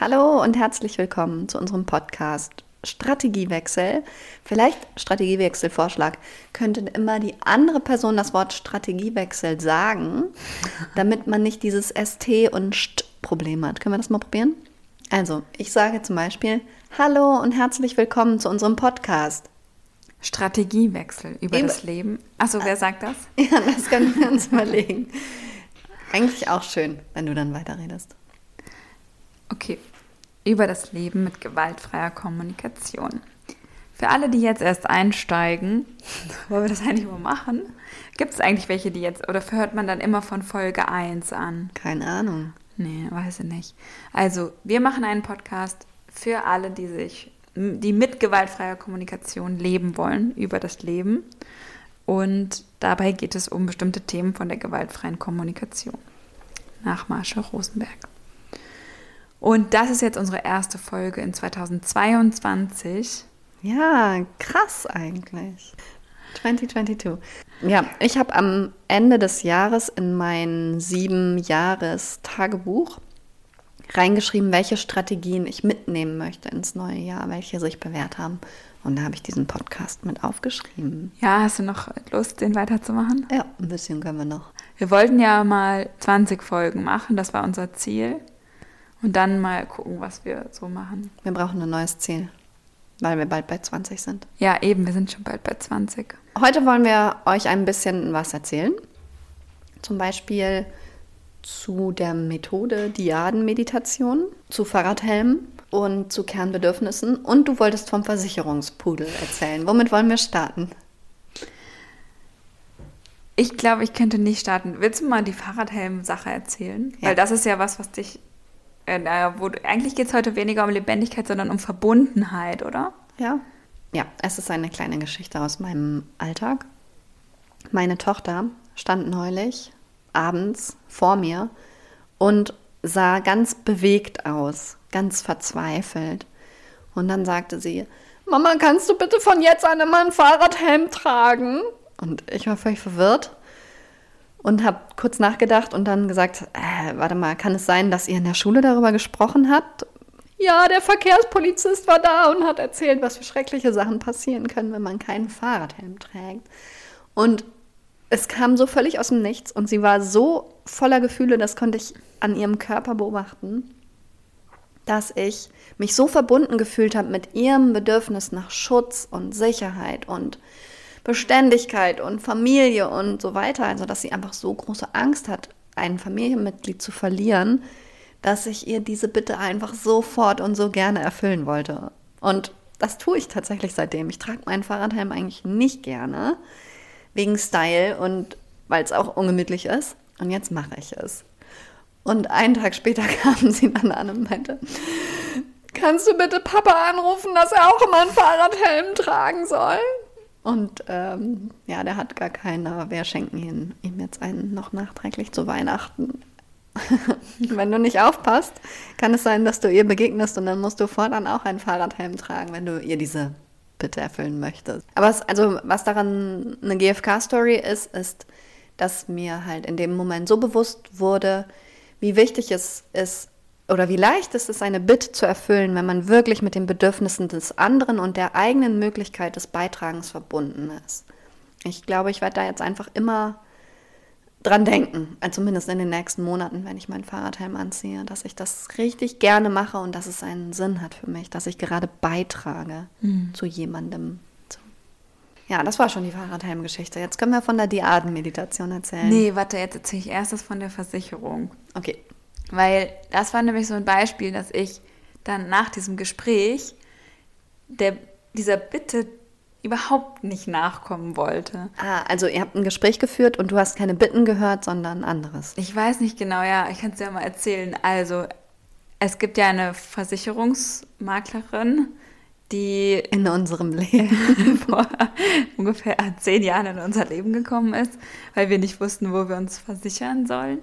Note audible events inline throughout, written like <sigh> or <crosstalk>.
Hallo und herzlich willkommen zu unserem Podcast Strategiewechsel. Vielleicht Strategiewechselvorschlag. Könnte immer die andere Person das Wort Strategiewechsel sagen, damit man nicht dieses ST und ST-Problem hat. Können wir das mal probieren? Also, ich sage zum Beispiel Hallo und herzlich willkommen zu unserem Podcast. Strategiewechsel über, über das Leben. Achso, wer sagt das? <laughs> Ja, das können wir uns überlegen. Eigentlich auch schön, wenn du dann weiterredest. Okay, über das Leben mit gewaltfreier Kommunikation. Für alle, die jetzt erst einsteigen, <laughs> wollen wir das eigentlich mal machen? Gibt es eigentlich welche, die jetzt, oder hört man dann immer von Folge 1 an? Keine Ahnung. Nee, weiß ich nicht. Also, wir machen einen Podcast für alle, die sich, die mit gewaltfreier Kommunikation leben wollen, über das Leben. Und dabei geht es um bestimmte Themen von der gewaltfreien Kommunikation. Nach Marshall Rosenberg. Und das ist jetzt unsere erste Folge in 2022. Ja, krass eigentlich. 2022. Ja, ich habe am Ende des Jahres in mein sieben Jahres Tagebuch reingeschrieben, welche Strategien ich mitnehmen möchte ins neue Jahr, welche sich bewährt haben. Und da habe ich diesen Podcast mit aufgeschrieben. Ja, hast du noch Lust, den weiterzumachen? Ja, ein bisschen können wir noch. Wir wollten ja mal 20 Folgen machen, das war unser Ziel. Und dann mal gucken, was wir so machen. Wir brauchen ein neues Ziel, weil wir bald bei 20 sind. Ja, eben, wir sind schon bald bei 20. Heute wollen wir euch ein bisschen was erzählen. Zum Beispiel zu der Methode Diadenmeditation, zu Fahrradhelmen und zu Kernbedürfnissen. Und du wolltest vom Versicherungspudel erzählen. Womit wollen wir starten? Ich glaube, ich könnte nicht starten. Willst du mal die Fahrradhelm-Sache erzählen? Ja. Weil das ist ja was, was dich äh, wo, eigentlich geht es heute weniger um Lebendigkeit, sondern um Verbundenheit, oder? Ja. Ja, es ist eine kleine Geschichte aus meinem Alltag. Meine Tochter stand neulich abends vor mir und sah ganz bewegt aus, ganz verzweifelt. Und dann sagte sie, Mama, kannst du bitte von jetzt an immer einen Fahrradhelm tragen? Und ich war völlig verwirrt und habe kurz nachgedacht und dann gesagt, äh, warte mal, kann es sein, dass ihr in der Schule darüber gesprochen habt? Ja, der Verkehrspolizist war da und hat erzählt, was für schreckliche Sachen passieren können, wenn man keinen Fahrradhelm trägt. Und es kam so völlig aus dem Nichts und sie war so voller Gefühle, das konnte ich an ihrem Körper beobachten, dass ich mich so verbunden gefühlt habe mit ihrem Bedürfnis nach Schutz und Sicherheit und Beständigkeit und Familie und so weiter. Also, dass sie einfach so große Angst hat, ein Familienmitglied zu verlieren, dass ich ihr diese Bitte einfach sofort und so gerne erfüllen wollte. Und das tue ich tatsächlich seitdem. Ich trage meinen Fahrradhelm eigentlich nicht gerne, wegen Style und weil es auch ungemütlich ist. Und jetzt mache ich es. Und einen Tag später <laughs> kam sie dann an und meinte, kannst du bitte Papa anrufen, dass er auch immer einen Fahrradhelm tragen soll? Und ähm, ja, der hat gar keinen, aber wir schenken ihn, ihm jetzt einen noch nachträglich zu Weihnachten. <laughs> wenn du nicht aufpasst, kann es sein, dass du ihr begegnest und dann musst du fortan auch einen Fahrradhelm tragen, wenn du ihr diese Bitte erfüllen möchtest. Aber es, also, was daran eine GFK-Story ist, ist, dass mir halt in dem Moment so bewusst wurde, wie wichtig es ist, oder wie leicht ist es, eine Bitte zu erfüllen, wenn man wirklich mit den Bedürfnissen des anderen und der eigenen Möglichkeit des Beitragens verbunden ist. Ich glaube, ich werde da jetzt einfach immer dran denken, also zumindest in den nächsten Monaten, wenn ich mein Fahrradhelm anziehe, dass ich das richtig gerne mache und dass es einen Sinn hat für mich, dass ich gerade beitrage mhm. zu jemandem. Ja, das war schon die Fahrradhelm-Geschichte. Jetzt können wir von der Diaden-Meditation erzählen. Nee, warte, jetzt erzähle ich erst das von der Versicherung. Okay. Weil das war nämlich so ein Beispiel, dass ich dann nach diesem Gespräch der, dieser Bitte überhaupt nicht nachkommen wollte. Ah, also ihr habt ein Gespräch geführt und du hast keine Bitten gehört, sondern anderes. Ich weiß nicht genau, ja, ich kann es ja mal erzählen. Also, es gibt ja eine Versicherungsmaklerin, die in unserem Leben <laughs> vor ungefähr zehn Jahren in unser Leben gekommen ist, weil wir nicht wussten, wo wir uns versichern sollen.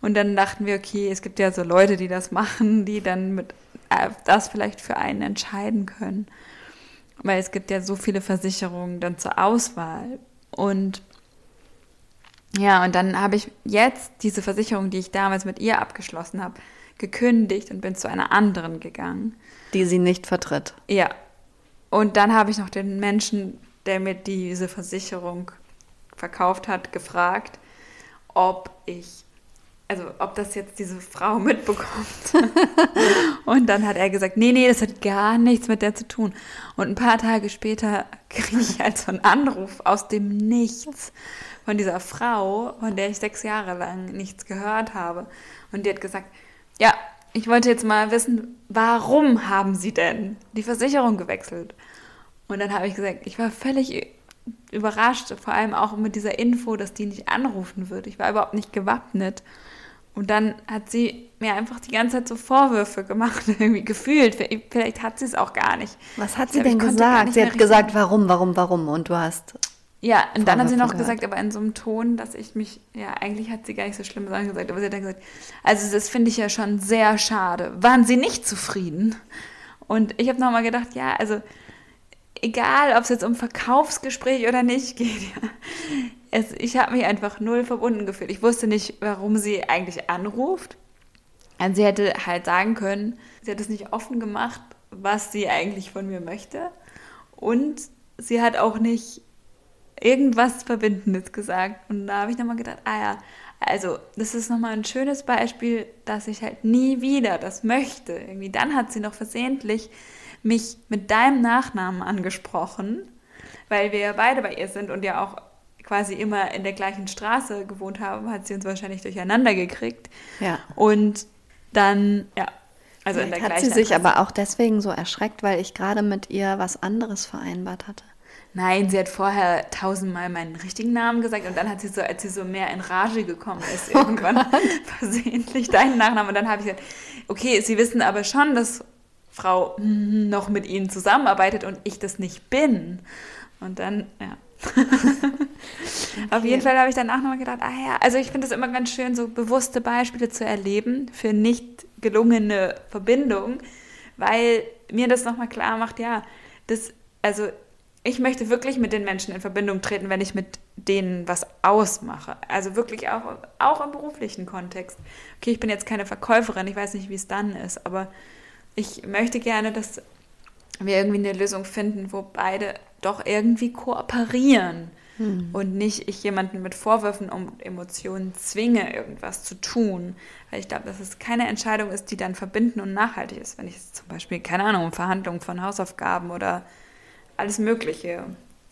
Und dann dachten wir, okay, es gibt ja so Leute, die das machen, die dann mit äh, das vielleicht für einen entscheiden können. Weil es gibt ja so viele Versicherungen dann zur Auswahl. Und ja, und dann habe ich jetzt diese Versicherung, die ich damals mit ihr abgeschlossen habe, gekündigt und bin zu einer anderen gegangen. Die sie nicht vertritt. Ja. Und dann habe ich noch den Menschen, der mir diese Versicherung verkauft hat, gefragt, ob ich, also ob das jetzt diese Frau <laughs> mitbekommt. und dann hat er gesagt, nee, nee, das hat gar nichts mit der zu tun. Und ein paar Tage später <laughs> kriege ich halt so einen Anruf aus dem Nichts von dieser Frau, von der ich sechs Jahre lang nichts gehört habe. Und die hat gesagt, ja, ich wollte jetzt mal wissen, warum haben Sie denn die Versicherung gewechselt? Und dann habe ich gesagt, ich war völlig überrascht, vor allem auch mit dieser Info, dass die nicht anrufen wird. Ich war überhaupt nicht gewappnet. Und dann hat sie mir einfach die ganze Zeit so Vorwürfe gemacht, <laughs> irgendwie gefühlt. Vielleicht hat sie es auch gar nicht. Was hat sie denn gesagt? Sie hat gesagt, warum, warum, warum? Und du hast. Ja, und dann hat sie noch gehört. gesagt, aber in so einem Ton, dass ich mich, ja, eigentlich hat sie gar nicht so schlimme Sachen gesagt, aber sie hat dann gesagt, also das finde ich ja schon sehr schade. Waren Sie nicht zufrieden? Und ich habe nochmal gedacht, ja, also egal, ob es jetzt um Verkaufsgespräch oder nicht geht, <laughs> ja, es, ich habe mich einfach null verbunden gefühlt. Ich wusste nicht, warum sie eigentlich anruft. Und sie hätte halt sagen können, sie hat es nicht offen gemacht, was sie eigentlich von mir möchte. Und sie hat auch nicht irgendwas Verbindendes gesagt. Und da habe ich nochmal gedacht, ah ja, also das ist nochmal ein schönes Beispiel, dass ich halt nie wieder das möchte. Irgendwie dann hat sie noch versehentlich mich mit deinem Nachnamen angesprochen, weil wir ja beide bei ihr sind und ja auch quasi immer in der gleichen Straße gewohnt haben, hat sie uns wahrscheinlich durcheinander gekriegt. Ja. Und dann, ja, also in der hat gleichen. Hat sie sich Adresse. aber auch deswegen so erschreckt, weil ich gerade mit ihr was anderes vereinbart hatte? Nein, sie hat vorher tausendmal meinen richtigen Namen gesagt und dann hat sie so, als sie so mehr in Rage gekommen ist, oh irgendwann oh <laughs> versehentlich deinen Nachnamen. Und dann habe ich gesagt, okay, sie wissen aber schon, dass Frau noch mit ihnen zusammenarbeitet und ich das nicht bin. Und dann, ja. <laughs> Auf jeden Fall habe ich danach nochmal gedacht, ah ja, also ich finde es immer ganz schön, so bewusste Beispiele zu erleben für nicht gelungene Verbindungen, weil mir das nochmal klar macht, ja, das, also ich möchte wirklich mit den Menschen in Verbindung treten, wenn ich mit denen was ausmache. Also wirklich auch, auch im beruflichen Kontext. Okay, ich bin jetzt keine Verkäuferin, ich weiß nicht, wie es dann ist, aber ich möchte gerne, dass wir irgendwie eine Lösung finden, wo beide doch irgendwie kooperieren hm. und nicht ich jemanden mit Vorwürfen und Emotionen zwinge, irgendwas zu tun. Weil ich glaube, dass es keine Entscheidung ist, die dann verbinden und nachhaltig ist. Wenn ich zum Beispiel, keine Ahnung, um Verhandlungen von Hausaufgaben oder alles Mögliche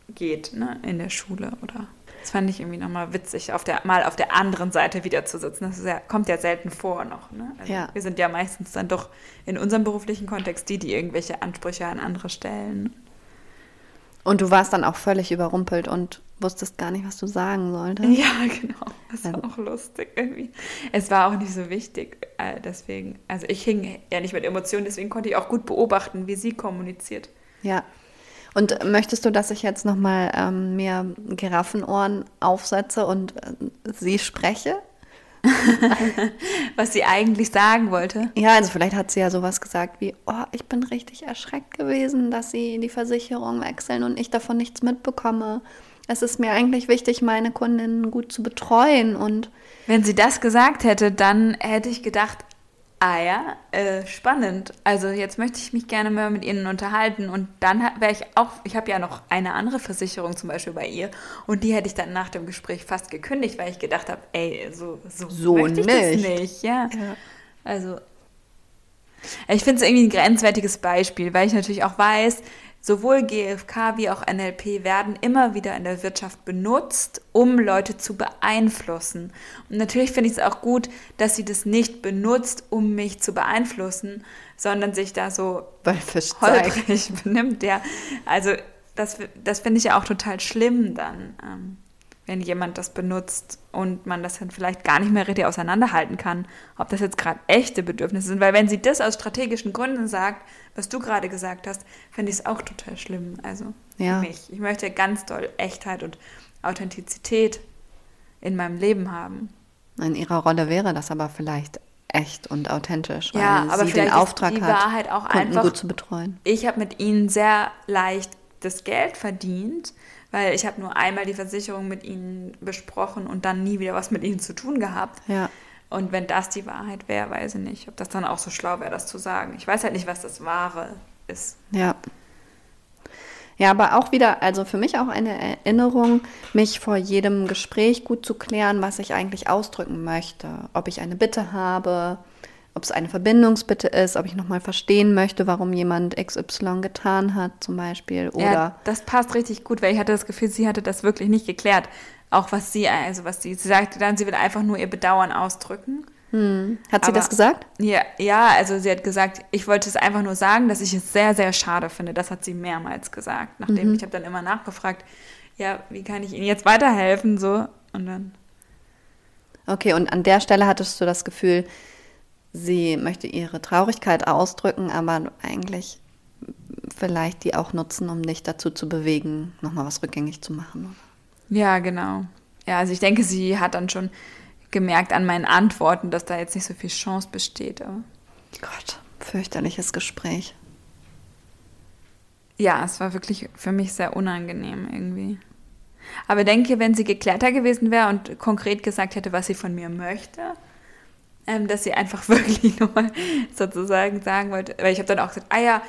geht ne, in der Schule oder das fand ich irgendwie nochmal witzig, auf der, mal auf der anderen Seite wieder zu sitzen. Das ja, kommt ja selten vor noch. Ne? Also ja. Wir sind ja meistens dann doch in unserem beruflichen Kontext die, die irgendwelche Ansprüche an andere stellen. Und du warst dann auch völlig überrumpelt und wusstest gar nicht, was du sagen solltest. Ja, genau. Das war auch lustig irgendwie. Es war auch nicht so wichtig. Äh, deswegen, also ich hing ja nicht mit Emotionen, deswegen konnte ich auch gut beobachten, wie sie kommuniziert. Ja. Und möchtest du, dass ich jetzt nochmal ähm, mir Giraffenohren aufsetze und äh, sie spreche? <laughs> Was sie eigentlich sagen wollte. Ja, also vielleicht hat sie ja sowas gesagt wie, oh, ich bin richtig erschreckt gewesen, dass sie die Versicherung wechseln und ich davon nichts mitbekomme. Es ist mir eigentlich wichtig, meine Kundinnen gut zu betreuen und wenn sie das gesagt hätte, dann hätte ich gedacht, Ah ja, äh, spannend. Also jetzt möchte ich mich gerne mehr mit Ihnen unterhalten und dann wäre ich auch, ich habe ja noch eine andere Versicherung zum Beispiel bei ihr und die hätte ich dann nach dem Gespräch fast gekündigt, weil ich gedacht habe, ey, so, so, so möchte ich nicht. das nicht. Ja. ja. Also ich finde es irgendwie ein grenzwertiges Beispiel, weil ich natürlich auch weiß, Sowohl GFK wie auch NLP werden immer wieder in der Wirtschaft benutzt, um Leute zu beeinflussen. Und natürlich finde ich es auch gut, dass sie das nicht benutzt, um mich zu beeinflussen, sondern sich da so <laughs> holprig benimmt. Ja. Also das, das finde ich ja auch total schlimm dann. Wenn jemand das benutzt und man das dann vielleicht gar nicht mehr richtig auseinanderhalten kann, ob das jetzt gerade echte Bedürfnisse sind. Weil wenn sie das aus strategischen Gründen sagt, was du gerade gesagt hast, finde ich es auch total schlimm. Also ja. für mich. Ich möchte ganz doll Echtheit und Authentizität in meinem Leben haben. In ihrer Rolle wäre das aber vielleicht echt und authentisch, weil ja, aber sie den Auftrag die hat, Wahrheit auch Kunden einfach, gut zu betreuen. Ich habe mit ihnen sehr leicht das Geld verdient, weil ich habe nur einmal die Versicherung mit ihnen besprochen und dann nie wieder was mit ihnen zu tun gehabt. Ja. Und wenn das die Wahrheit wäre, weiß ich nicht, ob das dann auch so schlau wäre, das zu sagen. Ich weiß halt nicht, was das Wahre ist. Ja. Ja, aber auch wieder, also für mich auch eine Erinnerung, mich vor jedem Gespräch gut zu klären, was ich eigentlich ausdrücken möchte. Ob ich eine Bitte habe, ob es eine Verbindungsbitte ist, ob ich nochmal verstehen möchte, warum jemand XY getan hat, zum Beispiel. Oder ja, das passt richtig gut, weil ich hatte das Gefühl, sie hatte das wirklich nicht geklärt. Auch was sie, also was sie, sie sagte dann, sie will einfach nur ihr Bedauern ausdrücken. Hm. Hat sie Aber, das gesagt? Ja, ja, also sie hat gesagt, ich wollte es einfach nur sagen, dass ich es sehr, sehr schade finde. Das hat sie mehrmals gesagt. Nachdem mhm. ich habe dann immer nachgefragt, ja, wie kann ich Ihnen jetzt weiterhelfen? So und dann. Okay, und an der Stelle hattest du das Gefühl, sie möchte ihre Traurigkeit ausdrücken, aber eigentlich vielleicht die auch nutzen, um dich dazu zu bewegen, nochmal was rückgängig zu machen. Ja, genau. Ja, also ich denke, sie hat dann schon gemerkt an meinen Antworten, dass da jetzt nicht so viel Chance besteht. Aber Gott, fürchterliches Gespräch. Ja, es war wirklich für mich sehr unangenehm irgendwie. Aber denke, wenn sie geklärter gewesen wäre und konkret gesagt hätte, was sie von mir möchte, ähm, dass sie einfach <laughs> wirklich nochmal sozusagen sagen wollte, weil ich habe dann auch gesagt, ah ja,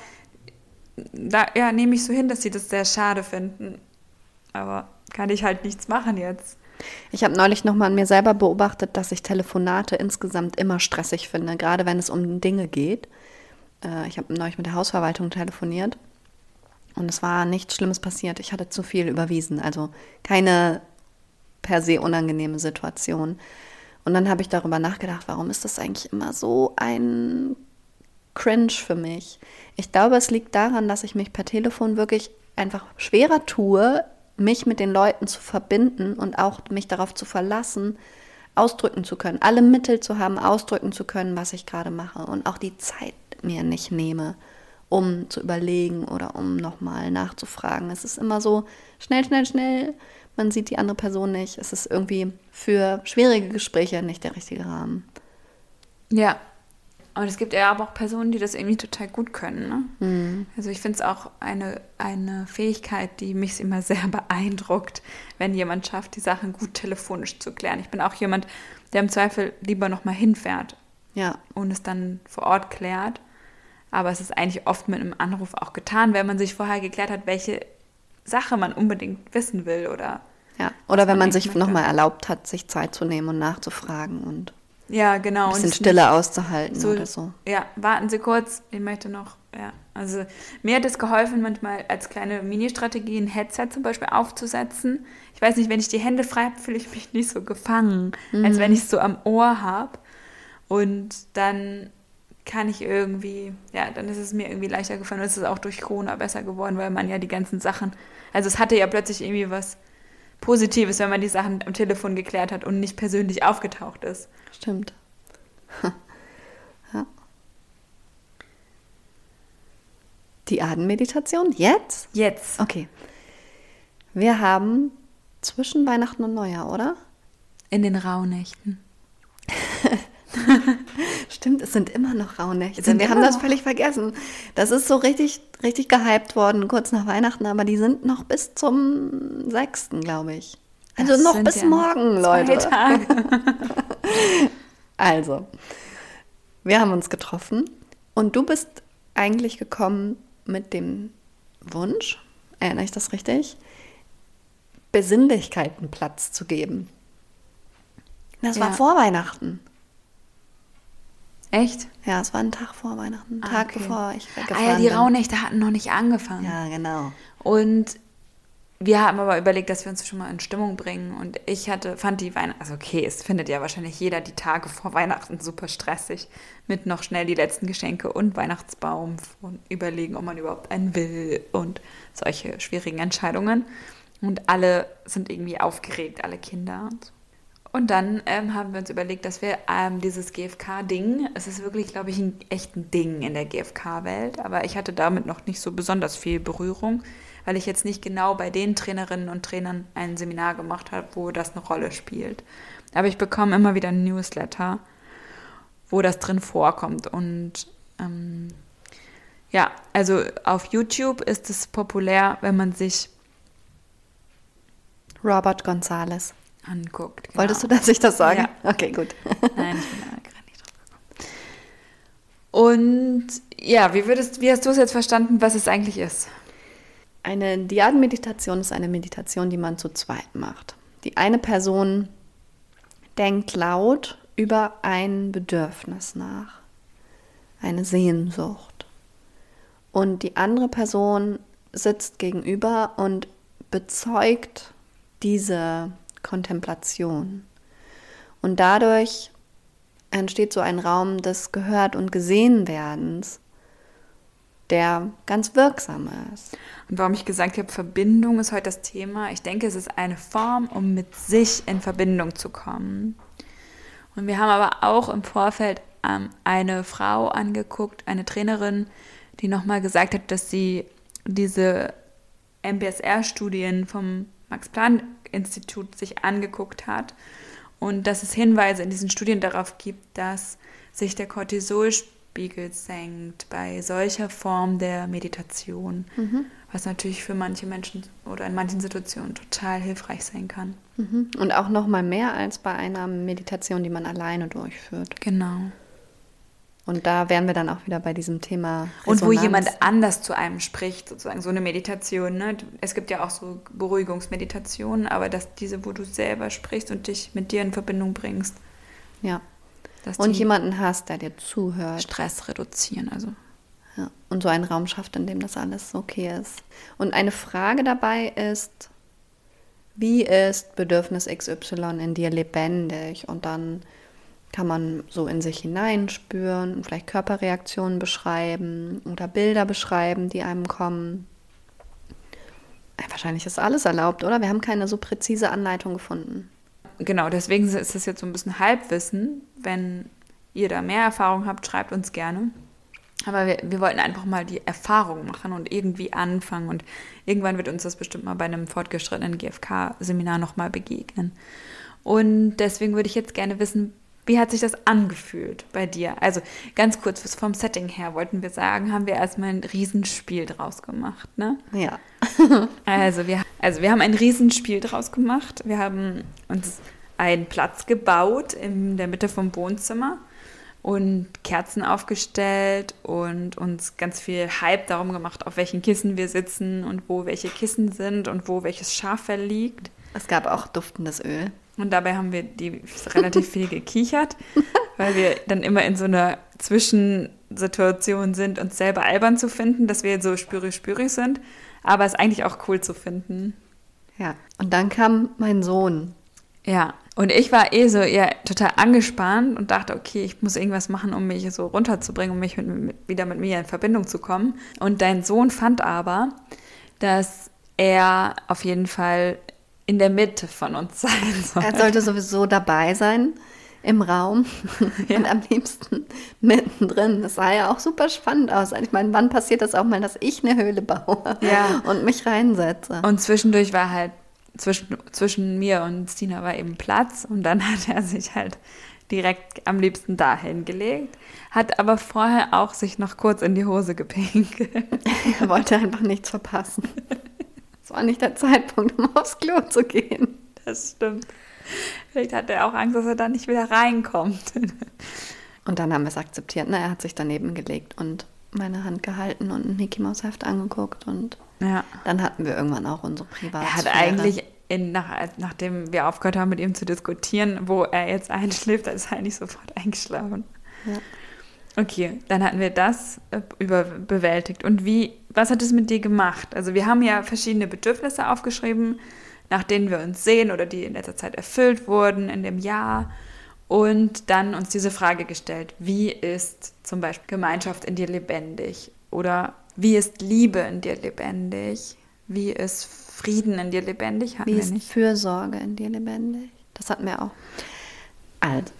da ja, nehme ich so hin, dass sie das sehr schade finden. Aber kann ich halt nichts machen jetzt. Ich habe neulich nochmal an mir selber beobachtet, dass ich Telefonate insgesamt immer stressig finde, gerade wenn es um Dinge geht. Äh, ich habe neulich mit der Hausverwaltung telefoniert und es war nichts Schlimmes passiert. Ich hatte zu viel überwiesen, also keine per se unangenehme Situation. Und dann habe ich darüber nachgedacht, warum ist das eigentlich immer so ein Cringe für mich? Ich glaube, es liegt daran, dass ich mich per Telefon wirklich einfach schwerer tue, mich mit den Leuten zu verbinden und auch mich darauf zu verlassen, ausdrücken zu können, alle Mittel zu haben, ausdrücken zu können, was ich gerade mache und auch die Zeit mir nicht nehme, um zu überlegen oder um nochmal nachzufragen. Es ist immer so schnell, schnell, schnell. Man sieht die andere Person nicht. Es ist irgendwie für schwierige Gespräche nicht der richtige Rahmen. Ja, und es gibt ja aber auch Personen, die das irgendwie total gut können. Ne? Mhm. Also ich finde es auch eine, eine Fähigkeit, die mich immer sehr <laughs> beeindruckt, wenn jemand schafft, die Sachen gut telefonisch zu klären. Ich bin auch jemand, der im Zweifel lieber nochmal hinfährt ja. und es dann vor Ort klärt. Aber es ist eigentlich oft mit einem Anruf auch getan, wenn man sich vorher geklärt hat, welche Sache man unbedingt wissen will oder. Ja, oder wenn man sich nochmal erlaubt hat, sich Zeit zu nehmen und nachzufragen und ja, genau. Ein bisschen Stille auszuhalten so, oder so. Ja, warten Sie kurz, ich möchte noch, ja. Also mir hat es geholfen, manchmal als kleine Mini-Strategie ein Headset zum Beispiel aufzusetzen. Ich weiß nicht, wenn ich die Hände frei habe, fühle ich mich nicht so gefangen, mhm. als wenn ich es so am Ohr habe. Und dann kann ich irgendwie, ja, dann ist es mir irgendwie leichter gefallen und es ist auch durch Corona besser geworden, weil man ja die ganzen Sachen, also es hatte ja plötzlich irgendwie was Positives, wenn man die Sachen am Telefon geklärt hat und nicht persönlich aufgetaucht ist. Stimmt. <laughs> ja. Die Atemmeditation jetzt? Jetzt. Okay. Wir haben zwischen Weihnachten und Neujahr, oder? In den Rauhnächten. <laughs> Stimmt, es sind immer noch Rauhnächte. Sind wir haben das völlig vergessen. Das ist so richtig, richtig gehypt worden, kurz nach Weihnachten, aber die sind noch bis zum 6., glaube ich. Also das noch bis ja morgen, Leute. Tage. <laughs> also, wir haben uns getroffen und du bist eigentlich gekommen mit dem Wunsch, erinnere ich das richtig, Besinnlichkeiten Platz zu geben. Das war vor Weihnachten. Echt? Ja, es war ein Tag vor Weihnachten, ein ah, Tag okay. bevor ich weggefahren Ah ja, die Rauhnächte hatten noch nicht angefangen. Ja, genau. Und wir haben aber überlegt, dass wir uns schon mal in Stimmung bringen. Und ich hatte, fand die Weihnachten, also okay, es findet ja wahrscheinlich jeder die Tage vor Weihnachten super stressig. Mit noch schnell die letzten Geschenke und Weihnachtsbaum und überlegen, ob man überhaupt einen will und solche schwierigen Entscheidungen. Und alle sind irgendwie aufgeregt, alle Kinder und so. Und dann ähm, haben wir uns überlegt, dass wir ähm, dieses GFK-Ding, es ist wirklich, glaube ich, ein echtes Ding in der GFK-Welt, aber ich hatte damit noch nicht so besonders viel Berührung, weil ich jetzt nicht genau bei den Trainerinnen und Trainern ein Seminar gemacht habe, wo das eine Rolle spielt. Aber ich bekomme immer wieder ein Newsletter, wo das drin vorkommt. Und ähm, ja, also auf YouTube ist es populär, wenn man sich Robert Gonzales. Anguckt. Genau. Wolltest du, dass ich das sage? Ja. Okay, gut. Nein, ich bin da gerade nicht drauf gekommen. Und ja, wie, würdest, wie hast du es jetzt verstanden, was es eigentlich ist? Eine Diadenmeditation ist eine Meditation, die man zu zweit macht. Die eine Person denkt laut über ein Bedürfnis nach, eine Sehnsucht. Und die andere Person sitzt gegenüber und bezeugt diese Kontemplation. Und dadurch entsteht so ein Raum des Gehört- und Gesehenwerdens, der ganz wirksam ist. Und warum ich gesagt habe, Verbindung ist heute das Thema. Ich denke, es ist eine Form, um mit sich in Verbindung zu kommen. Und wir haben aber auch im Vorfeld ähm, eine Frau angeguckt, eine Trainerin, die nochmal gesagt hat, dass sie diese MBSR-Studien vom Max-Planck-Institut sich angeguckt hat und dass es Hinweise in diesen Studien darauf gibt, dass sich der Cortisolspiegel senkt bei solcher Form der Meditation, mhm. was natürlich für manche Menschen oder in manchen Situationen total hilfreich sein kann. Mhm. Und auch noch mal mehr als bei einer Meditation, die man alleine durchführt. Genau. Und da wären wir dann auch wieder bei diesem Thema. Resonanz. Und wo jemand anders zu einem spricht, sozusagen so eine Meditation. Ne? Es gibt ja auch so Beruhigungsmeditationen, aber dass diese, wo du selber sprichst und dich mit dir in Verbindung bringst. Ja. und jemanden hast, der dir zuhört. Stress reduzieren, also. Ja. Und so einen Raum schafft, in dem das alles okay ist. Und eine Frage dabei ist, wie ist Bedürfnis XY in dir lebendig? Und dann kann man so in sich hineinspüren vielleicht Körperreaktionen beschreiben oder Bilder beschreiben, die einem kommen. Wahrscheinlich ist alles erlaubt, oder? Wir haben keine so präzise Anleitung gefunden. Genau, deswegen ist das jetzt so ein bisschen Halbwissen. Wenn ihr da mehr Erfahrung habt, schreibt uns gerne. Aber wir, wir wollten einfach mal die Erfahrung machen und irgendwie anfangen. Und irgendwann wird uns das bestimmt mal bei einem fortgeschrittenen GFK-Seminar nochmal begegnen. Und deswegen würde ich jetzt gerne wissen, wie hat sich das angefühlt bei dir? Also ganz kurz, vom Setting her wollten wir sagen, haben wir erstmal ein Riesenspiel draus gemacht, ne? Ja. <laughs> also, wir, also wir haben ein Riesenspiel draus gemacht. Wir haben uns einen Platz gebaut in der Mitte vom Wohnzimmer und Kerzen aufgestellt und uns ganz viel Hype darum gemacht, auf welchen Kissen wir sitzen und wo welche Kissen sind und wo welches Schaffell liegt. Es gab auch duftendes Öl. Und dabei haben wir die relativ viel gekichert, <laughs> weil wir dann immer in so einer Zwischensituation sind, uns selber albern zu finden, dass wir so spürig-spürig sind, aber es eigentlich auch cool zu finden. Ja, und dann kam mein Sohn. Ja, und ich war eh so ja, total angespannt und dachte, okay, ich muss irgendwas machen, um mich so runterzubringen, um mich mit, mit, wieder mit mir in Verbindung zu kommen. Und dein Sohn fand aber, dass er auf jeden Fall in der Mitte von uns sein soll. Er sollte sowieso dabei sein im Raum <laughs> ja. und am liebsten mittendrin. Das sah ja auch super spannend aus. Ich meine, wann passiert das auch mal, dass ich eine Höhle baue ja. und mich reinsetze? Und zwischendurch war halt, zwischen, zwischen mir und Stina war eben Platz und dann hat er sich halt direkt am liebsten dahin gelegt, hat aber vorher auch sich noch kurz in die Hose gepinkelt. <laughs> er wollte einfach nichts verpassen. Es war nicht der Zeitpunkt, um aufs Klo zu gehen. Das stimmt. Vielleicht hat er auch Angst, dass er da nicht wieder reinkommt. Und dann haben wir es akzeptiert. Ne? Er hat sich daneben gelegt und meine Hand gehalten und ein Mickey Maus Heft angeguckt und ja. dann hatten wir irgendwann auch unsere Privatsphäre. Er hat eigentlich in, nach, nachdem wir aufgehört haben, mit ihm zu diskutieren, wo er jetzt einschläft, ist er eigentlich sofort eingeschlafen. Ja. Okay, dann hatten wir das äh, überbewältigt. Und wie, was hat es mit dir gemacht? Also wir haben ja verschiedene Bedürfnisse aufgeschrieben, nach denen wir uns sehen oder die in letzter Zeit erfüllt wurden in dem Jahr. Und dann uns diese Frage gestellt, wie ist zum Beispiel Gemeinschaft in dir lebendig? Oder wie ist Liebe in dir lebendig? Wie ist Frieden in dir lebendig? Hatten wie ist Fürsorge in dir lebendig? Das hatten wir auch. Also,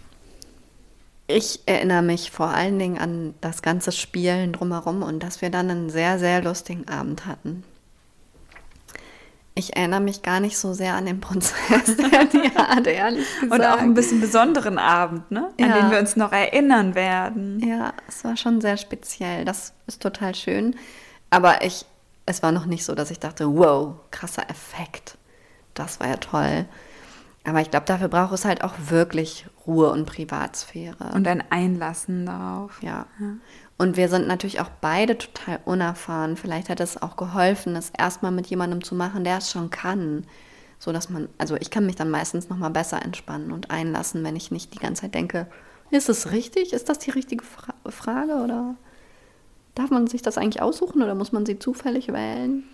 ich erinnere mich vor allen Dingen an das ganze Spielen drumherum und dass wir dann einen sehr, sehr lustigen Abend hatten. Ich erinnere mich gar nicht so sehr an den Prozess <laughs> der Diade, <laughs> ehrlich gesagt. Und auch ein bisschen besonderen Abend, ne? An ja. den wir uns noch erinnern werden. Ja, es war schon sehr speziell. Das ist total schön. Aber ich, es war noch nicht so, dass ich dachte, wow, krasser Effekt. Das war ja toll. Aber ich glaube, dafür braucht es halt auch wirklich Ruhe und Privatsphäre. Und ein Einlassen darauf. Ja. ja. Und wir sind natürlich auch beide total unerfahren. Vielleicht hat es auch geholfen, das erstmal mit jemandem zu machen, der es schon kann. So dass man, also ich kann mich dann meistens nochmal besser entspannen und einlassen, wenn ich nicht die ganze Zeit denke, ist es richtig? Ist das die richtige Fra Frage? Oder darf man sich das eigentlich aussuchen oder muss man sie zufällig wählen?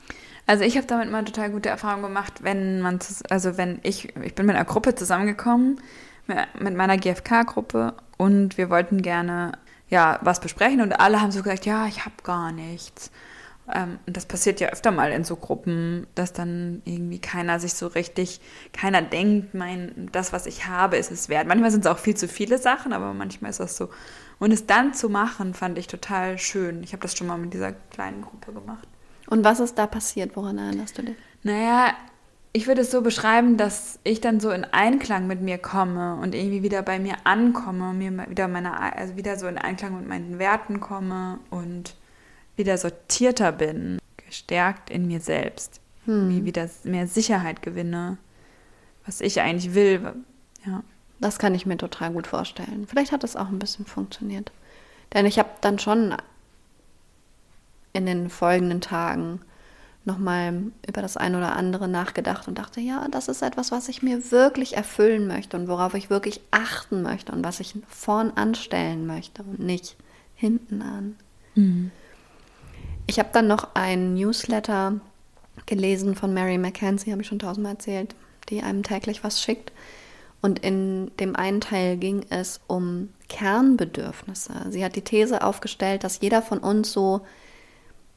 Also ich habe damit mal total gute Erfahrungen gemacht, wenn man, also wenn ich, ich bin mit einer Gruppe zusammengekommen, mit meiner GFK-Gruppe und wir wollten gerne ja was besprechen und alle haben so gesagt, ja, ich habe gar nichts. Ähm, und das passiert ja öfter mal in so Gruppen, dass dann irgendwie keiner sich so richtig, keiner denkt, mein, das, was ich habe, ist es wert. Manchmal sind es auch viel zu viele Sachen, aber manchmal ist das so. Und es dann zu machen, fand ich total schön. Ich habe das schon mal mit dieser kleinen Gruppe gemacht. Und was ist da passiert? Woran erinnerst du dich? Naja, ich würde es so beschreiben, dass ich dann so in Einklang mit mir komme und irgendwie wieder bei mir ankomme, mir wieder meine, also wieder so in Einklang mit meinen Werten komme und wieder sortierter bin, gestärkt in mir selbst, hm. wieder mehr Sicherheit gewinne, was ich eigentlich will. Ja. Das kann ich mir total gut vorstellen. Vielleicht hat das auch ein bisschen funktioniert. Denn ich habe dann schon in den folgenden Tagen nochmal über das eine oder andere nachgedacht und dachte, ja, das ist etwas, was ich mir wirklich erfüllen möchte und worauf ich wirklich achten möchte und was ich vorn anstellen möchte und nicht hinten an. Mhm. Ich habe dann noch ein Newsletter gelesen von Mary McKenzie, habe ich schon tausendmal erzählt, die einem täglich was schickt. Und in dem einen Teil ging es um Kernbedürfnisse. Sie hat die These aufgestellt, dass jeder von uns so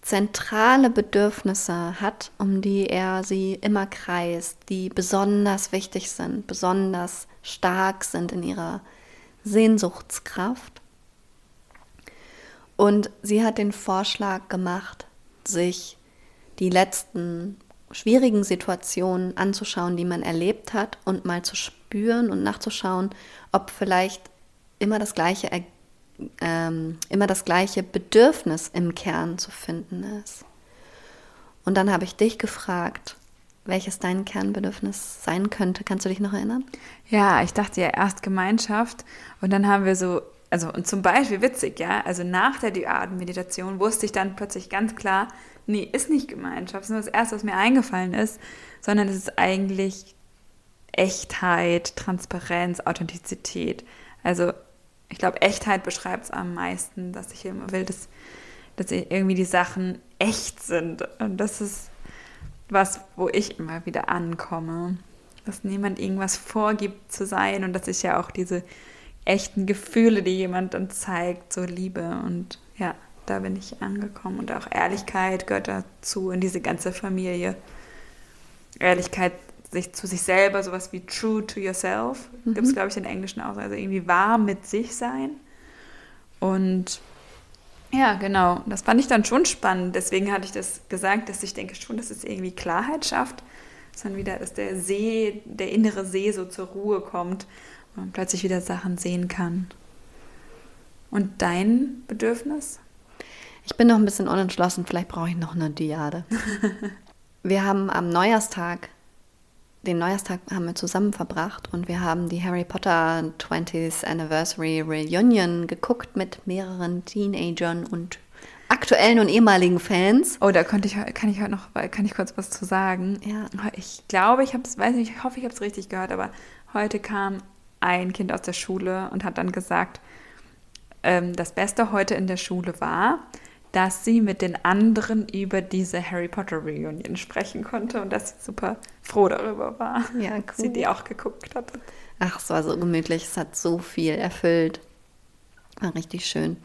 zentrale Bedürfnisse hat, um die er sie immer kreist, die besonders wichtig sind, besonders stark sind in ihrer Sehnsuchtskraft. Und sie hat den Vorschlag gemacht, sich die letzten schwierigen Situationen anzuschauen, die man erlebt hat und mal zu spüren und nachzuschauen, ob vielleicht immer das gleiche ähm, immer das gleiche Bedürfnis im Kern zu finden ist. Und dann habe ich dich gefragt, welches dein Kernbedürfnis sein könnte. Kannst du dich noch erinnern? Ja, ich dachte ja erst Gemeinschaft und dann haben wir so also und zum Beispiel witzig, ja, also nach der Diaden-Meditation wusste ich dann plötzlich ganz klar, nee, ist nicht Gemeinschaft, ist nur das Erste, was mir eingefallen ist, sondern es ist eigentlich Echtheit, Transparenz, Authentizität. Also ich glaube, Echtheit beschreibt es am meisten, dass ich immer will, dass, dass irgendwie die Sachen echt sind. Und das ist was, wo ich immer wieder ankomme. Dass niemand irgendwas vorgibt zu sein und dass ich ja auch diese echten Gefühle, die jemand dann zeigt, so Liebe. Und ja, da bin ich angekommen. Und auch Ehrlichkeit gehört dazu in diese ganze Familie. Ehrlichkeit sich zu sich selber, sowas wie true to yourself, mhm. gibt es, glaube ich, in Englischen auch. Also irgendwie wahr mit sich sein. Und ja, genau. Das fand ich dann schon spannend. Deswegen hatte ich das gesagt, dass ich denke schon, dass es irgendwie Klarheit schafft. Dann wieder, dass der See, der innere See so zur Ruhe kommt man plötzlich wieder Sachen sehen kann. Und dein Bedürfnis? Ich bin noch ein bisschen unentschlossen, vielleicht brauche ich noch eine Diade. <laughs> wir haben am Neujahrstag, den Neujahrstag haben wir zusammen verbracht und wir haben die Harry Potter 20th Anniversary Reunion geguckt mit mehreren Teenagern und aktuellen und ehemaligen Fans. Oh, da konnte ich, kann ich heute noch, kann ich kurz was zu sagen. Ja. Ich glaube, ich habe es, weiß nicht, ich hoffe, ich habe es richtig gehört, aber heute kam ein Kind aus der Schule und hat dann gesagt, ähm, das Beste heute in der Schule war, dass sie mit den anderen über diese Harry Potter Reunion sprechen konnte und dass sie super froh darüber war, ja, cool. <laughs> dass sie die auch geguckt hat. Ach, es war so gemütlich, es hat so viel erfüllt. War richtig schön.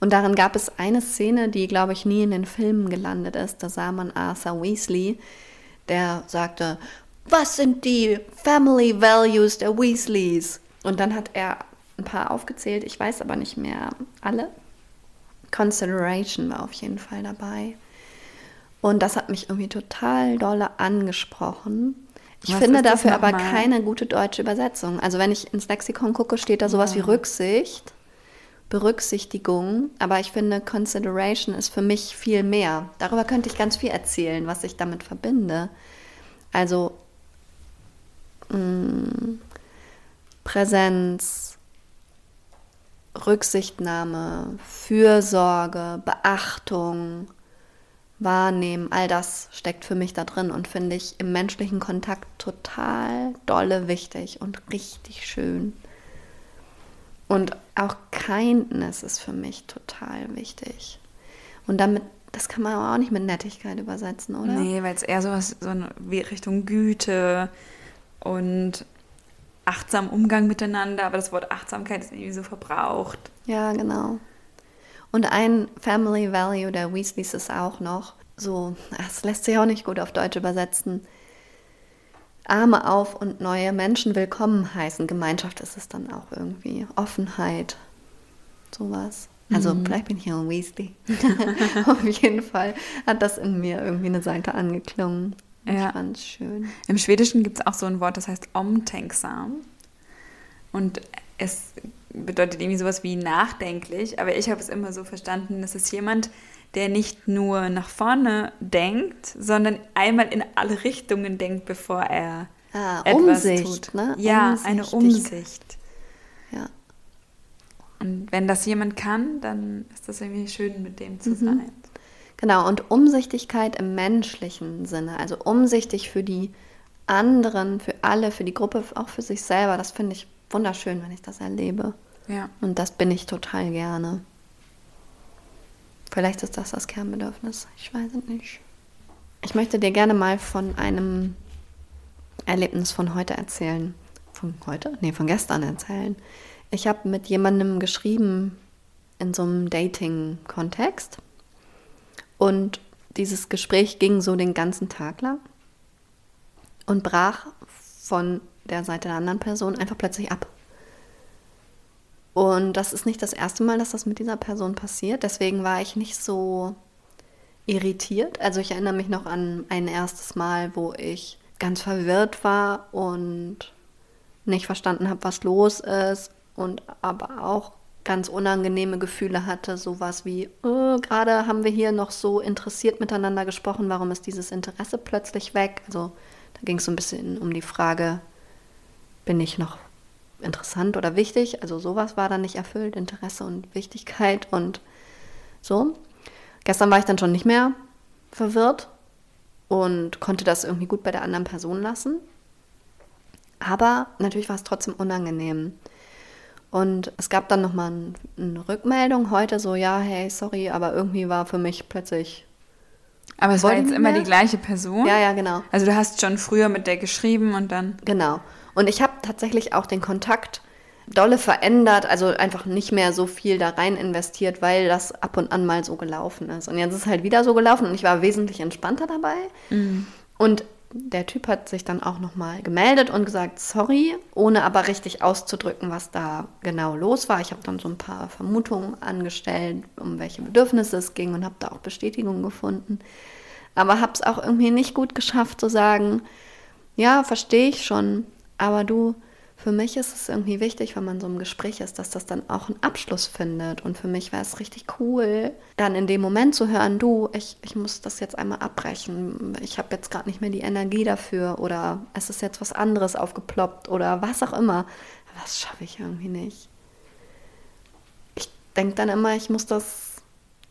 Und darin gab es eine Szene, die, glaube ich, nie in den Filmen gelandet ist. Da sah man Arthur Weasley, der sagte, was sind die Family Values der Weasleys? Und dann hat er ein paar aufgezählt, ich weiß aber nicht mehr alle. Consideration war auf jeden Fall dabei. Und das hat mich irgendwie total dolle angesprochen. Ich Was finde dafür aber keine gute deutsche Übersetzung. Also wenn ich ins Lexikon gucke, steht da sowas ja. wie Rücksicht, Berücksichtigung. Aber ich finde, Consideration ist für mich viel mehr. Darüber könnte ich ganz viel erzählen, was ich damit verbinde. Also mh, Präsenz, Rücksichtnahme, Fürsorge, Beachtung, Wahrnehmen, all das steckt für mich da drin und finde ich im menschlichen Kontakt total dolle wichtig und richtig schön. Und auch Kindness ist für mich total wichtig. Und damit, das kann man auch nicht mit Nettigkeit übersetzen, oder? Nee, weil es eher sowas so in Richtung Güte und achtsam Umgang miteinander, aber das Wort Achtsamkeit ist irgendwie so verbraucht. Ja, genau. Und ein Family Value der Weasleys ist auch noch so, das lässt sich auch nicht gut auf Deutsch übersetzen. Arme auf und neue Menschen willkommen heißen. Gemeinschaft ist es dann auch irgendwie. Offenheit, sowas. Also mhm. vielleicht bin ich ja ein Weasley. <laughs> auf jeden Fall hat das in mir irgendwie eine Seite angeklungen. Ja. Ich fand schön. Im Schwedischen gibt es auch so ein Wort, das heißt omtänksam. Und es bedeutet irgendwie sowas wie nachdenklich, aber ich habe es immer so verstanden, dass es jemand, der nicht nur nach vorne denkt, sondern einmal in alle Richtungen denkt, bevor er ah, etwas Umsicht, tut. Ne? Ja, eine Umsicht. Ja. Und wenn das jemand kann, dann ist das irgendwie schön, mit dem zu mhm. sein. Genau, und Umsichtigkeit im menschlichen Sinne, also umsichtig für die anderen, für alle, für die Gruppe, auch für sich selber, das finde ich wunderschön, wenn ich das erlebe. Ja. Und das bin ich total gerne. Vielleicht ist das das Kernbedürfnis, ich weiß es nicht. Ich möchte dir gerne mal von einem Erlebnis von heute erzählen. Von heute? Nee, von gestern erzählen. Ich habe mit jemandem geschrieben in so einem Dating-Kontext und dieses Gespräch ging so den ganzen Tag lang und brach von der Seite der anderen Person einfach plötzlich ab. Und das ist nicht das erste Mal, dass das mit dieser Person passiert. Deswegen war ich nicht so irritiert. Also ich erinnere mich noch an ein erstes Mal, wo ich ganz verwirrt war und nicht verstanden habe, was los ist und aber auch ganz unangenehme Gefühle hatte, sowas wie, oh, gerade haben wir hier noch so interessiert miteinander gesprochen, warum ist dieses Interesse plötzlich weg? Also da ging es so ein bisschen um die Frage, bin ich noch interessant oder wichtig? Also sowas war dann nicht erfüllt, Interesse und Wichtigkeit und so. Gestern war ich dann schon nicht mehr verwirrt und konnte das irgendwie gut bei der anderen Person lassen. Aber natürlich war es trotzdem unangenehm. Und es gab dann nochmal ein, eine Rückmeldung heute so, ja, hey, sorry, aber irgendwie war für mich plötzlich. Aber es war jetzt immer die gleiche Person? Ja, ja, genau. Also du hast schon früher mit der geschrieben und dann. Genau. Und ich habe tatsächlich auch den Kontakt dolle verändert, also einfach nicht mehr so viel da rein investiert, weil das ab und an mal so gelaufen ist. Und jetzt ist es halt wieder so gelaufen und ich war wesentlich entspannter dabei. Mhm. Und der Typ hat sich dann auch nochmal gemeldet und gesagt, sorry, ohne aber richtig auszudrücken, was da genau los war. Ich habe dann so ein paar Vermutungen angestellt, um welche Bedürfnisse es ging und habe da auch Bestätigung gefunden. Aber habe es auch irgendwie nicht gut geschafft zu sagen, ja, verstehe ich schon, aber du, für mich ist es irgendwie wichtig, wenn man so im Gespräch ist, dass das dann auch einen Abschluss findet. Und für mich wäre es richtig cool, dann in dem Moment zu hören, du, ich, ich muss das jetzt einmal abbrechen. Ich habe jetzt gerade nicht mehr die Energie dafür oder es ist jetzt was anderes aufgeploppt oder was auch immer. Das schaffe ich irgendwie nicht. Ich denke dann immer, ich muss das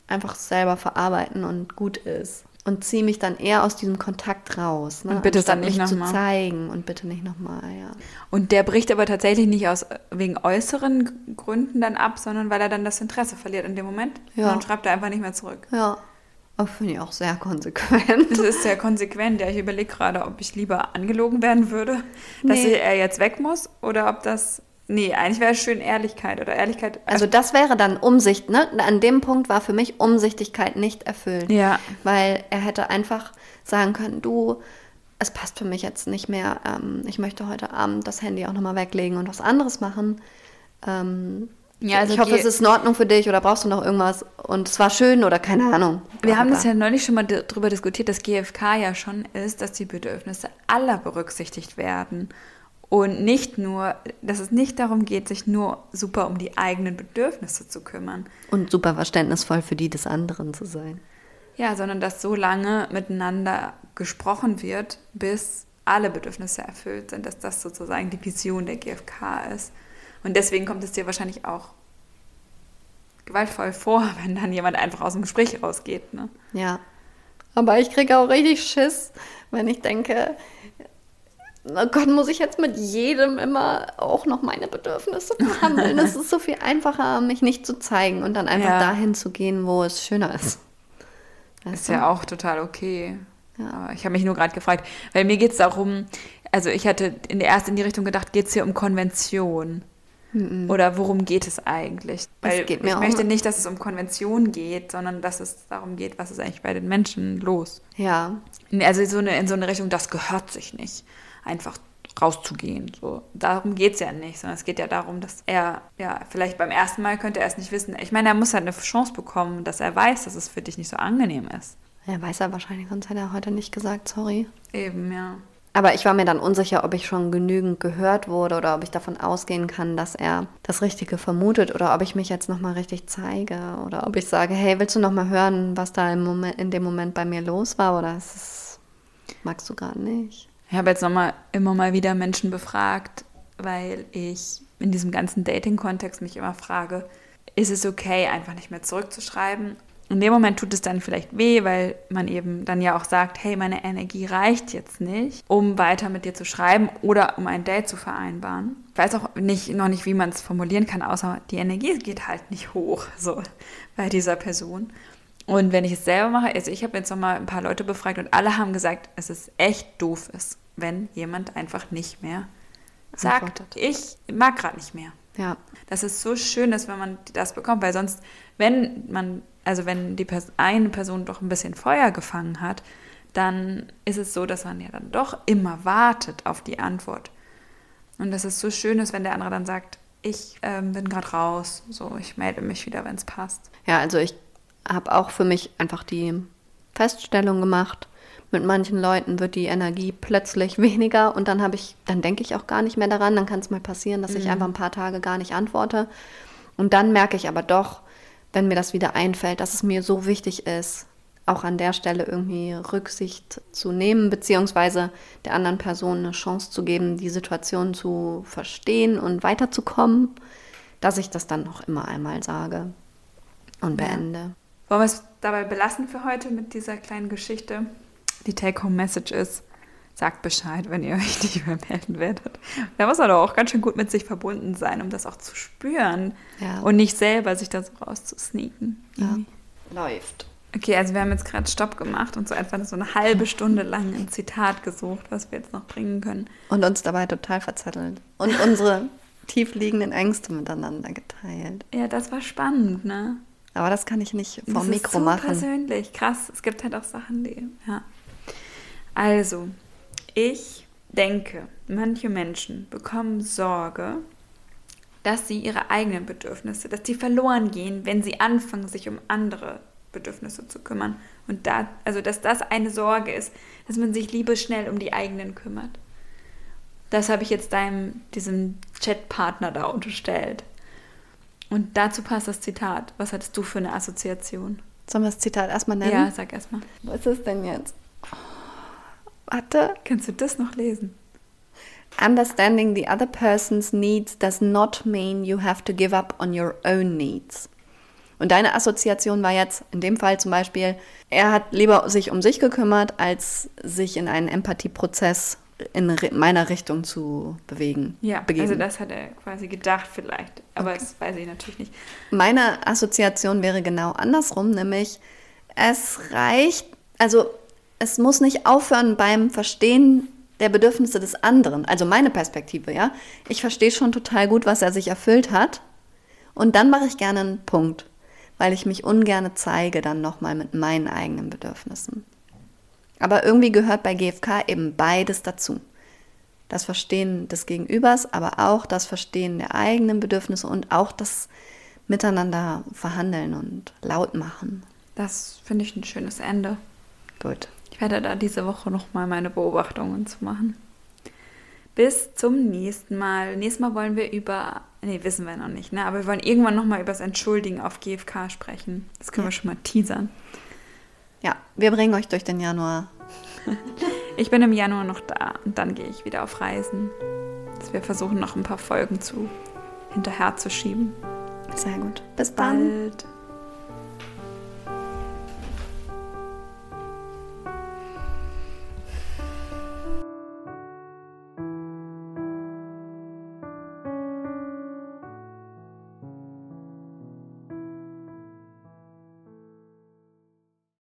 einfach selber verarbeiten und gut ist und ziehe mich dann eher aus diesem Kontakt raus. Ne? Und bitte es dann nicht nochmal. zu zeigen und bitte nicht nochmal, ja. Und der bricht aber tatsächlich nicht aus wegen äußeren Gründen dann ab, sondern weil er dann das Interesse verliert in dem Moment. Ja. Und dann schreibt er einfach nicht mehr zurück. Ja. Aber finde ich auch sehr konsequent. Das ist sehr konsequent. Ja, ich überlege gerade, ob ich lieber angelogen werden würde, dass nee. er jetzt weg muss oder ob das Nee, eigentlich wäre es schön Ehrlichkeit oder Ehrlichkeit. Also das wäre dann Umsicht, ne? An dem Punkt war für mich Umsichtigkeit nicht erfüllt. Ja. Weil er hätte einfach sagen können, du, es passt für mich jetzt nicht mehr. Ähm, ich möchte heute Abend das Handy auch nochmal weglegen und was anderes machen. Ähm, ja, also ich hoffe, es ist in Ordnung für dich oder brauchst du noch irgendwas und es war schön oder keine Ahnung. Wir haben das ja neulich schon mal darüber diskutiert, dass GFK ja schon ist, dass die Bedürfnisse aller berücksichtigt werden. Und nicht nur, dass es nicht darum geht, sich nur super um die eigenen Bedürfnisse zu kümmern. Und super verständnisvoll für die des anderen zu sein. Ja, sondern dass so lange miteinander gesprochen wird, bis alle Bedürfnisse erfüllt sind, dass das sozusagen die Vision der GfK ist. Und deswegen kommt es dir wahrscheinlich auch gewaltvoll vor, <laughs> wenn dann jemand einfach aus dem Gespräch rausgeht. Ne? Ja. Aber ich kriege auch richtig Schiss, wenn ich denke, oh Gott, muss ich jetzt mit jedem immer auch noch meine Bedürfnisse behandeln? Es ist so viel einfacher, mich nicht zu zeigen und dann einfach ja. dahin zu gehen, wo es schöner ist. Weißt ist du? ja auch total okay. Ja. ich habe mich nur gerade gefragt, weil mir geht es darum, also ich hatte in der erst in die Richtung gedacht, geht es hier um Konvention? Mhm. Oder worum geht es eigentlich? Weil ich möchte um nicht, dass es um Konvention geht, sondern dass es darum geht, was ist eigentlich bei den Menschen los. Ja. Also so eine, in so eine Richtung, das gehört sich nicht einfach rauszugehen. So, darum geht es ja nicht, sondern es geht ja darum, dass er, ja, vielleicht beim ersten Mal könnte er es nicht wissen. Ich meine, er muss halt eine Chance bekommen, dass er weiß, dass es für dich nicht so angenehm ist. Ja, weiß er wahrscheinlich, sonst hätte er heute nicht gesagt, sorry. Eben, ja. Aber ich war mir dann unsicher, ob ich schon genügend gehört wurde oder ob ich davon ausgehen kann, dass er das Richtige vermutet oder ob ich mich jetzt nochmal richtig zeige oder ob ich sage, hey, willst du nochmal hören, was da im Moment, in dem Moment bei mir los war oder es, magst du gerade nicht? Ich habe jetzt nochmal immer mal wieder Menschen befragt, weil ich in diesem ganzen Dating-Kontext mich immer frage, ist es okay, einfach nicht mehr zurückzuschreiben? In dem Moment tut es dann vielleicht weh, weil man eben dann ja auch sagt, hey, meine Energie reicht jetzt nicht, um weiter mit dir zu schreiben oder um ein Date zu vereinbaren. Ich weiß auch nicht, noch nicht, wie man es formulieren kann, außer die Energie geht halt nicht hoch, so bei dieser Person. Und wenn ich es selber mache, also ich habe jetzt nochmal ein paar Leute befragt und alle haben gesagt, es echt doof ist, wenn jemand einfach nicht mehr sagt, Antwortet. ich mag gerade nicht mehr. Ja. Das ist so schön, dass wenn man das bekommt, weil sonst, wenn man, also wenn die Pers eine Person doch ein bisschen Feuer gefangen hat, dann ist es so, dass man ja dann doch immer wartet auf die Antwort. Und das ist so schön ist, wenn der andere dann sagt, ich ähm, bin gerade raus, so ich melde mich wieder, wenn es passt. Ja, also ich habe auch für mich einfach die Feststellung gemacht, mit manchen Leuten wird die Energie plötzlich <laughs> weniger und dann habe ich, dann denke ich auch gar nicht mehr daran. Dann kann es mal passieren, dass mhm. ich einfach ein paar Tage gar nicht antworte. Und dann merke ich aber doch, wenn mir das wieder einfällt, dass es mir so wichtig ist, auch an der Stelle irgendwie Rücksicht zu nehmen, beziehungsweise der anderen Person eine Chance zu geben, die Situation zu verstehen und weiterzukommen, dass ich das dann noch immer einmal sage und beende. Ja. Wollen wir es dabei belassen für heute mit dieser kleinen Geschichte? Die Take-Home-Message ist, sagt Bescheid, wenn ihr <laughs> euch nicht mehr melden werdet. Da muss man doch auch ganz schön gut mit sich verbunden sein, um das auch zu spüren ja. und nicht selber sich da so rauszusneaken. Ja. Läuft. Okay, also wir haben jetzt gerade Stopp gemacht und so etwa so eine halbe Stunde lang ein Zitat gesucht, was wir jetzt noch bringen können. Und uns dabei total verzettelt. Und <laughs> unsere tiefliegenden Ängste miteinander geteilt. Ja, das war spannend, ne? Aber das kann ich nicht vom das Mikro ist so machen. persönlich, krass. Es gibt halt auch Sachen, die, ja. Also, ich denke, manche Menschen bekommen Sorge, dass sie ihre eigenen Bedürfnisse, dass die verloren gehen, wenn sie anfangen, sich um andere Bedürfnisse zu kümmern. Und da, also dass das eine Sorge ist, dass man sich lieber schnell um die eigenen kümmert. Das habe ich jetzt deinem, diesem Chatpartner da unterstellt. Und dazu passt das Zitat. Was hattest du für eine Assoziation? Sollen wir das Zitat erstmal nennen? Ja, sag erstmal. Was ist denn jetzt? Warte. Kannst du das noch lesen? Understanding the other person's needs does not mean you have to give up on your own needs. Und deine Assoziation war jetzt in dem Fall zum Beispiel, er hat lieber sich um sich gekümmert, als sich in einen Empathieprozess in meiner Richtung zu bewegen. Ja, begeben. also das hat er quasi gedacht vielleicht, aber okay. das weiß ich natürlich nicht. Meine Assoziation wäre genau andersrum, nämlich es reicht, also es muss nicht aufhören beim Verstehen der Bedürfnisse des anderen. Also meine Perspektive, ja. Ich verstehe schon total gut, was er sich erfüllt hat. Und dann mache ich gerne einen Punkt, weil ich mich ungern zeige dann nochmal mit meinen eigenen Bedürfnissen. Aber irgendwie gehört bei GFK eben beides dazu. Das Verstehen des Gegenübers, aber auch das Verstehen der eigenen Bedürfnisse und auch das Miteinander verhandeln und laut machen. Das finde ich ein schönes Ende. Gut. Werde da diese Woche nochmal meine Beobachtungen zu machen. Bis zum nächsten Mal. Nächstes Mal wollen wir über, nee, wissen wir noch nicht, ne? aber wir wollen irgendwann nochmal über das Entschuldigen auf GFK sprechen. Das können ja. wir schon mal teasern. Ja, wir bringen euch durch den Januar. <laughs> Ich bin im Januar noch da und dann gehe ich wieder auf Reisen. Dass wir versuchen, noch ein paar Folgen zu hinterher zu schieben. Sehr gut. Bis dann. Bald.